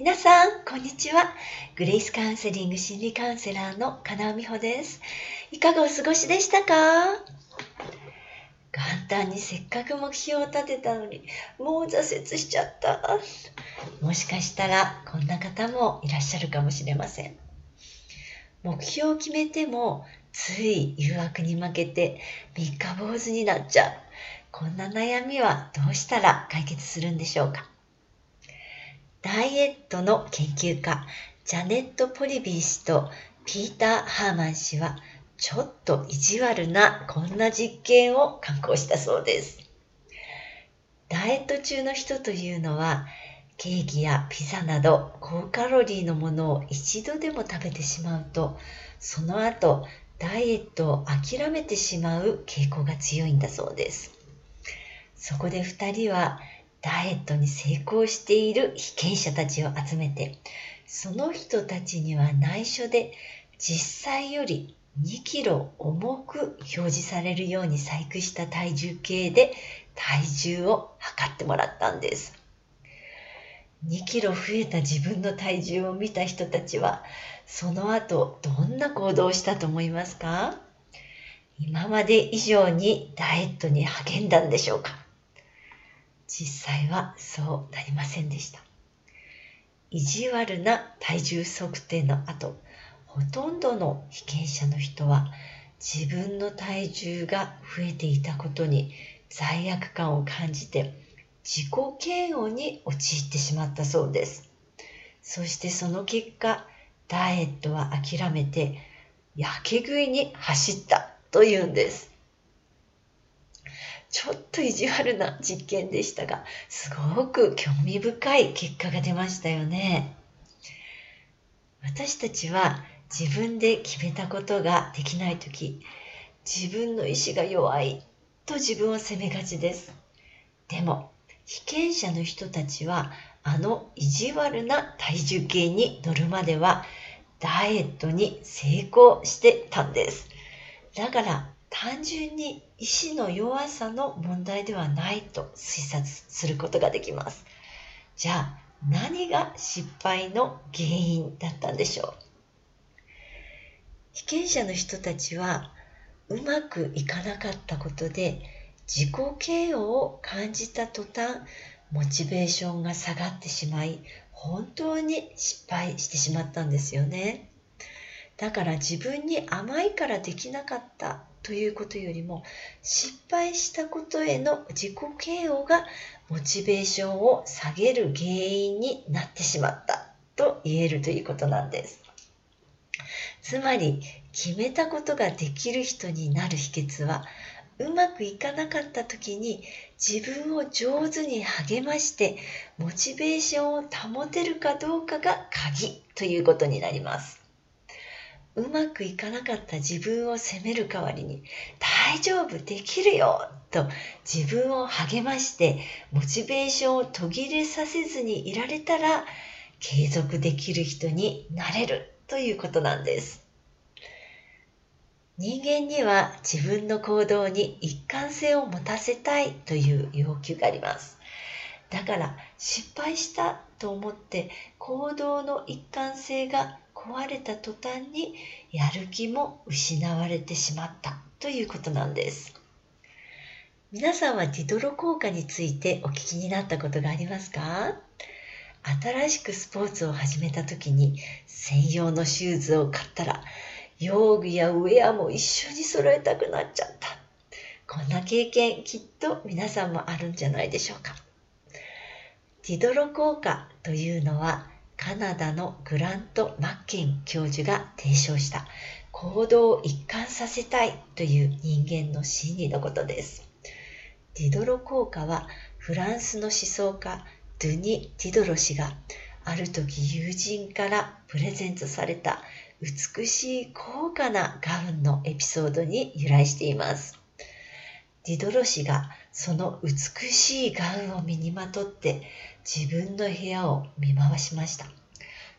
皆さん、こんにちは。グレイスカウンセリング心理カウンセラーの金尾美穂です。いかがお過ごしでしたか？元旦にせっかく目標を立てたのに、もう挫折しちゃった。もしかしたら、こんな方もいらっしゃるかもしれません。目標を決めても、つい誘惑に負けて三日坊主になっちゃう。こんな悩みはどうしたら解決するんでしょうか？ダイエットの研究家、ジャネット・ポリビー氏とピーター・ハーマン氏は、ちょっと意地悪なこんな実験を刊行したそうです。ダイエット中の人というのは、ケーキやピザなど高カロリーのものを一度でも食べてしまうと、その後、ダイエットを諦めてしまう傾向が強いんだそうです。そこで2人はダイエットに成功している被験者たちを集めて、その人たちには内緒で実際より2キロ重く表示されるように細工した体重計で体重を測ってもらったんです。2キロ増えた自分の体重を見た人たちは、その後どんな行動をしたと思いますか？今まで以上にダイエットに励んだんでしょうか？実際はそうなりませんでした。意地悪な体重測定の後、ほとんどの被験者の人は自分の体重が増えていたことに罪悪感を感じて自己嫌悪に陥ってしまったそうです。そしてその結果、ダイエットは諦めて、やけ食いに走ったというんです。ちょっと意地悪な実験でしたが、すごく興味深い結果が出ましたよね。私たちは自分で決めたことができないとき、自分の意志が弱いと自分を責めがちです。でも、被験者の人たちは、あの意地悪な体重計に乗るまでは、ダイエットに成功してたんです。だから、単純に意志の弱さの問題ではないと推察することができます。じゃあ何が失敗の原因だったんでしょう？被験者の人たちはうまくいかなかったことで自己嫌悪を感じた途端モチベーションが下がってしまい本当に失敗してしまったんですよねだから自分に甘いからできなかったということよりも失敗したことへの自己嫌悪がモチベーションを下げる原因になってしまったと言えるということなんです。つまり決めたことができる人になる秘訣はうまくいかなかった時に自分を上手に励ましてモチベーションを保てるかどうかが鍵ということになります。うまくいかなかった自分を責める代わりに大丈夫できるよと自分を励ましてモチベーションを途切れさせずにいられたら継続できる人になれるということなんです。人間には自分の行動に一貫性を持たせたいという要求があります。だから失敗したと思って行動の一貫性が壊れた途端にやる気も失われてしまったということなんです。皆さんはディドロ効果についてお聞きになったことがありますか？新しくスポーツを始めた時に専用のシューズを買ったら用具やウェアも一緒に揃えたくなっちゃった。こんな経験きっと皆さんもあるんじゃないでしょうか。ティドロ効果というのはカナダのグラント・マッケン教授が提唱した行動を一貫させたいという人間の心理のことです。ディドロ効果はフランスの思想家ドゥニ・ディドロ氏がある時友人からプレゼントされた美しい高価なガウンのエピソードに由来しています。ディドロ氏がその美しいガウンを身にまとって自分の部屋を見回しました。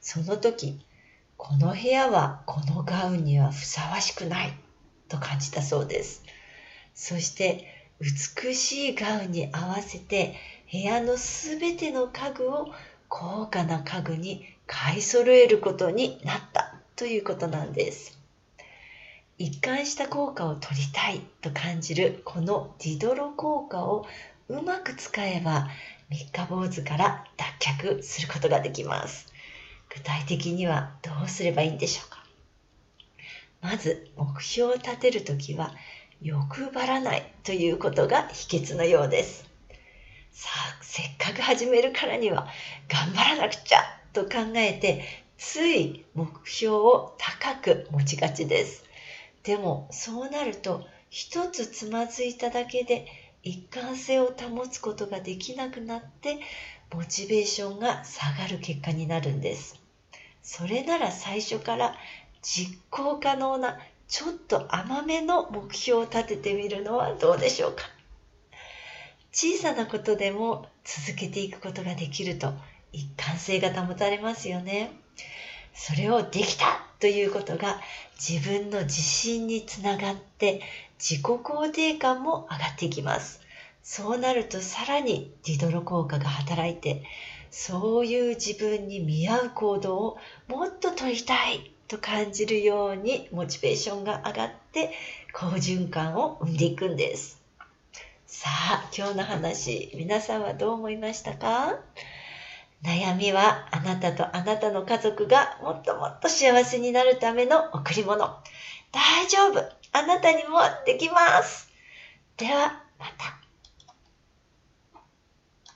その時、この部屋はこのガウンにはふさわしくないと感じたそうです。そして美しいガウンに合わせて部屋のすべての家具を高価な家具に買い揃えることになったということなんです。一貫した効果を取りたいと感じるこのディドロ効果をうまく使えば三日坊主から脱却することができます。具体的にはどうすればいいんでしょうかまず目標を立てるときは欲張らないということが秘訣のようです。さあ、せっかく始めるからには頑張らなくちゃと考えてつい目標を高く持ちがちです。でもそうなると一つつまずいただけで一貫性を保つことができなくなってモチベーションが下がる結果になるんです。それなら最初から実行可能なちょっと甘めの目標を立ててみるのはどうでしょうか小さなことでも続けていくことができると一貫性が保たれますよね。それをできたということが自分の自信につながって自己肯定感も上がっていきます。そうなるとさらにディドロ効果が働いてそういう自分に見合う行動をもっと取りたいと感じるようにモチベーションが上がって好循環を生んでいくんです。さあ、今日の話、皆さんはどう思いましたか？悩みはあなたとあなたの家族がもっともっと幸せになるための贈り物。大丈夫あなたにもできますでは、また。